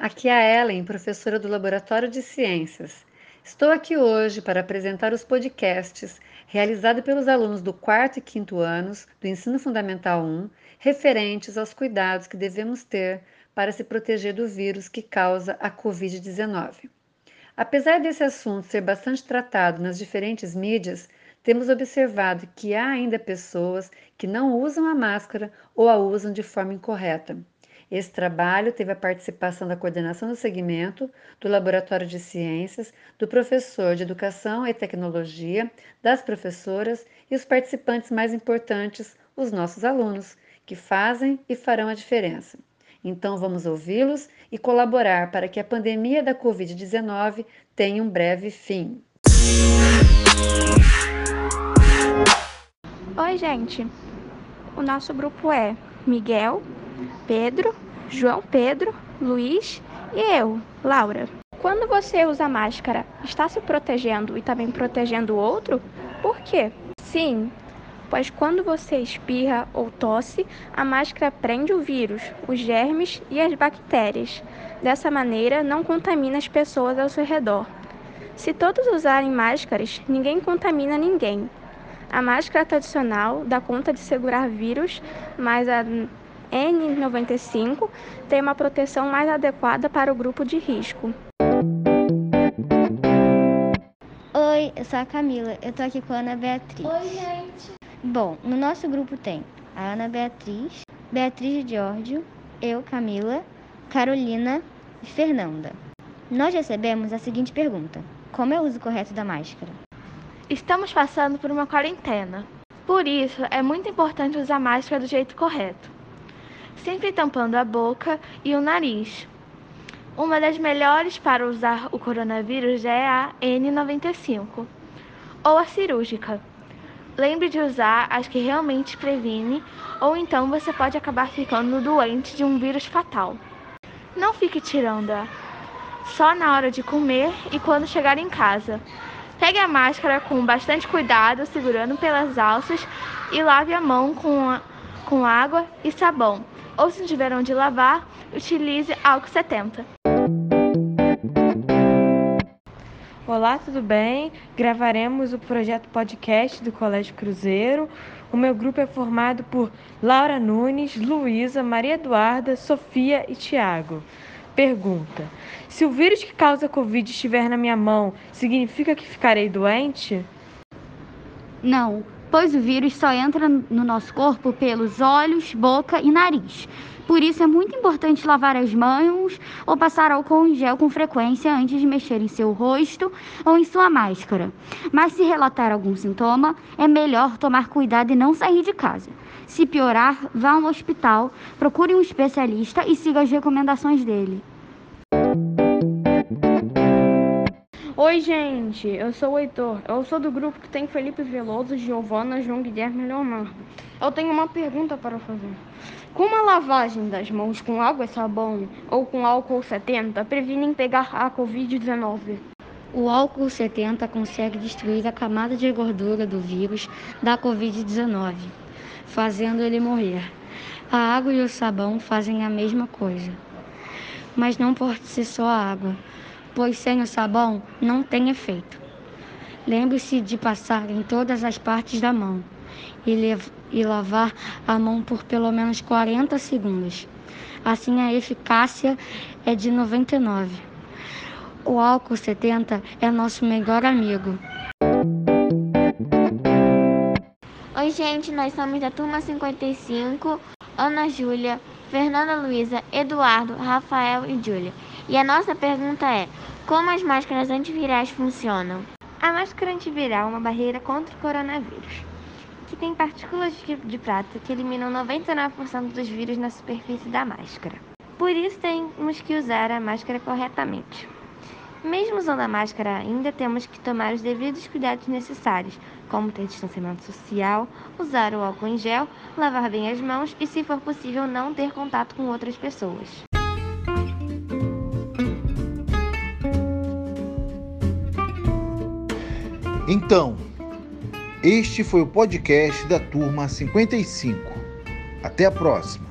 aqui é a Ellen, professora do Laboratório de Ciências. Estou aqui hoje para apresentar os podcasts realizados pelos alunos do quarto e quinto anos do Ensino Fundamental 1, referentes aos cuidados que devemos ter para se proteger do vírus que causa a Covid-19. Apesar desse assunto ser bastante tratado nas diferentes mídias, temos observado que há ainda pessoas que não usam a máscara ou a usam de forma incorreta. Esse trabalho teve a participação da coordenação do segmento, do Laboratório de Ciências, do professor de Educação e Tecnologia, das professoras e os participantes mais importantes, os nossos alunos, que fazem e farão a diferença. Então vamos ouvi-los e colaborar para que a pandemia da Covid-19 tenha um breve fim. Oi, gente. O nosso grupo é Miguel, Pedro, João Pedro, Luiz e eu, Laura. Quando você usa máscara, está se protegendo e também protegendo o outro? Por quê? Sim, pois quando você espirra ou tosse, a máscara prende o vírus, os germes e as bactérias. Dessa maneira, não contamina as pessoas ao seu redor. Se todos usarem máscaras, ninguém contamina ninguém. A máscara tradicional dá conta de segurar vírus, mas a N95 tem uma proteção mais adequada para o grupo de risco. Oi, eu sou a Camila. Eu tô aqui com a Ana Beatriz. Oi, gente. Bom, no nosso grupo tem a Ana Beatriz, Beatriz Giorgio, eu, Camila, Carolina e Fernanda. Nós recebemos a seguinte pergunta: Como é o uso correto da máscara? Estamos passando por uma quarentena. Por isso, é muito importante usar máscara do jeito correto sempre tampando a boca e o nariz. Uma das melhores para usar o coronavírus é a N95 ou a cirúrgica. Lembre de usar as que realmente previne, ou então você pode acabar ficando doente de um vírus fatal. Não fique tirando-a só na hora de comer e quando chegar em casa. Pegue a máscara com bastante cuidado, segurando pelas alças, e lave a mão com, a, com água e sabão ou se tiver onde lavar, utilize álcool 70. Olá, tudo bem? Gravaremos o projeto podcast do Colégio Cruzeiro. O meu grupo é formado por Laura Nunes, Luísa, Maria Eduarda, Sofia e Tiago. Pergunta: Se o vírus que causa Covid estiver na minha mão, significa que ficarei doente? Não, pois o vírus só entra no nosso corpo pelos olhos, boca e nariz. Por isso é muito importante lavar as mãos ou passar álcool em gel com frequência antes de mexer em seu rosto ou em sua máscara. Mas se relatar algum sintoma, é melhor tomar cuidado e não sair de casa. Se piorar, vá ao hospital, procure um especialista e siga as recomendações dele. Oi, gente, eu sou o Heitor. Eu sou do grupo que tem Felipe Veloso, Giovana, João Guilherme e Leonardo. Eu tenho uma pergunta para fazer. Como a lavagem das mãos com água e sabão ou com álcool 70 previnem pegar a Covid-19? O álcool 70 consegue destruir a camada de gordura do vírus da Covid-19, fazendo ele morrer. A água e o sabão fazem a mesma coisa. Mas não pode ser só a água pois sem o sabão não tem efeito. Lembre-se de passar em todas as partes da mão e, e lavar a mão por pelo menos 40 segundos. Assim a eficácia é de 99. O álcool 70 é nosso melhor amigo. Oi, gente, nós somos da turma 55, Ana Júlia, Fernanda Luiza, Eduardo, Rafael e Júlia. E a nossa pergunta é: como as máscaras antivirais funcionam? A máscara antiviral é uma barreira contra o coronavírus, que tem partículas de prata que eliminam 99% dos vírus na superfície da máscara. Por isso temos que usar a máscara corretamente. Mesmo usando a máscara, ainda temos que tomar os devidos cuidados necessários, como ter distanciamento social, usar o álcool em gel, lavar bem as mãos e, se for possível, não ter contato com outras pessoas. Então, este foi o podcast da turma 55. Até a próxima.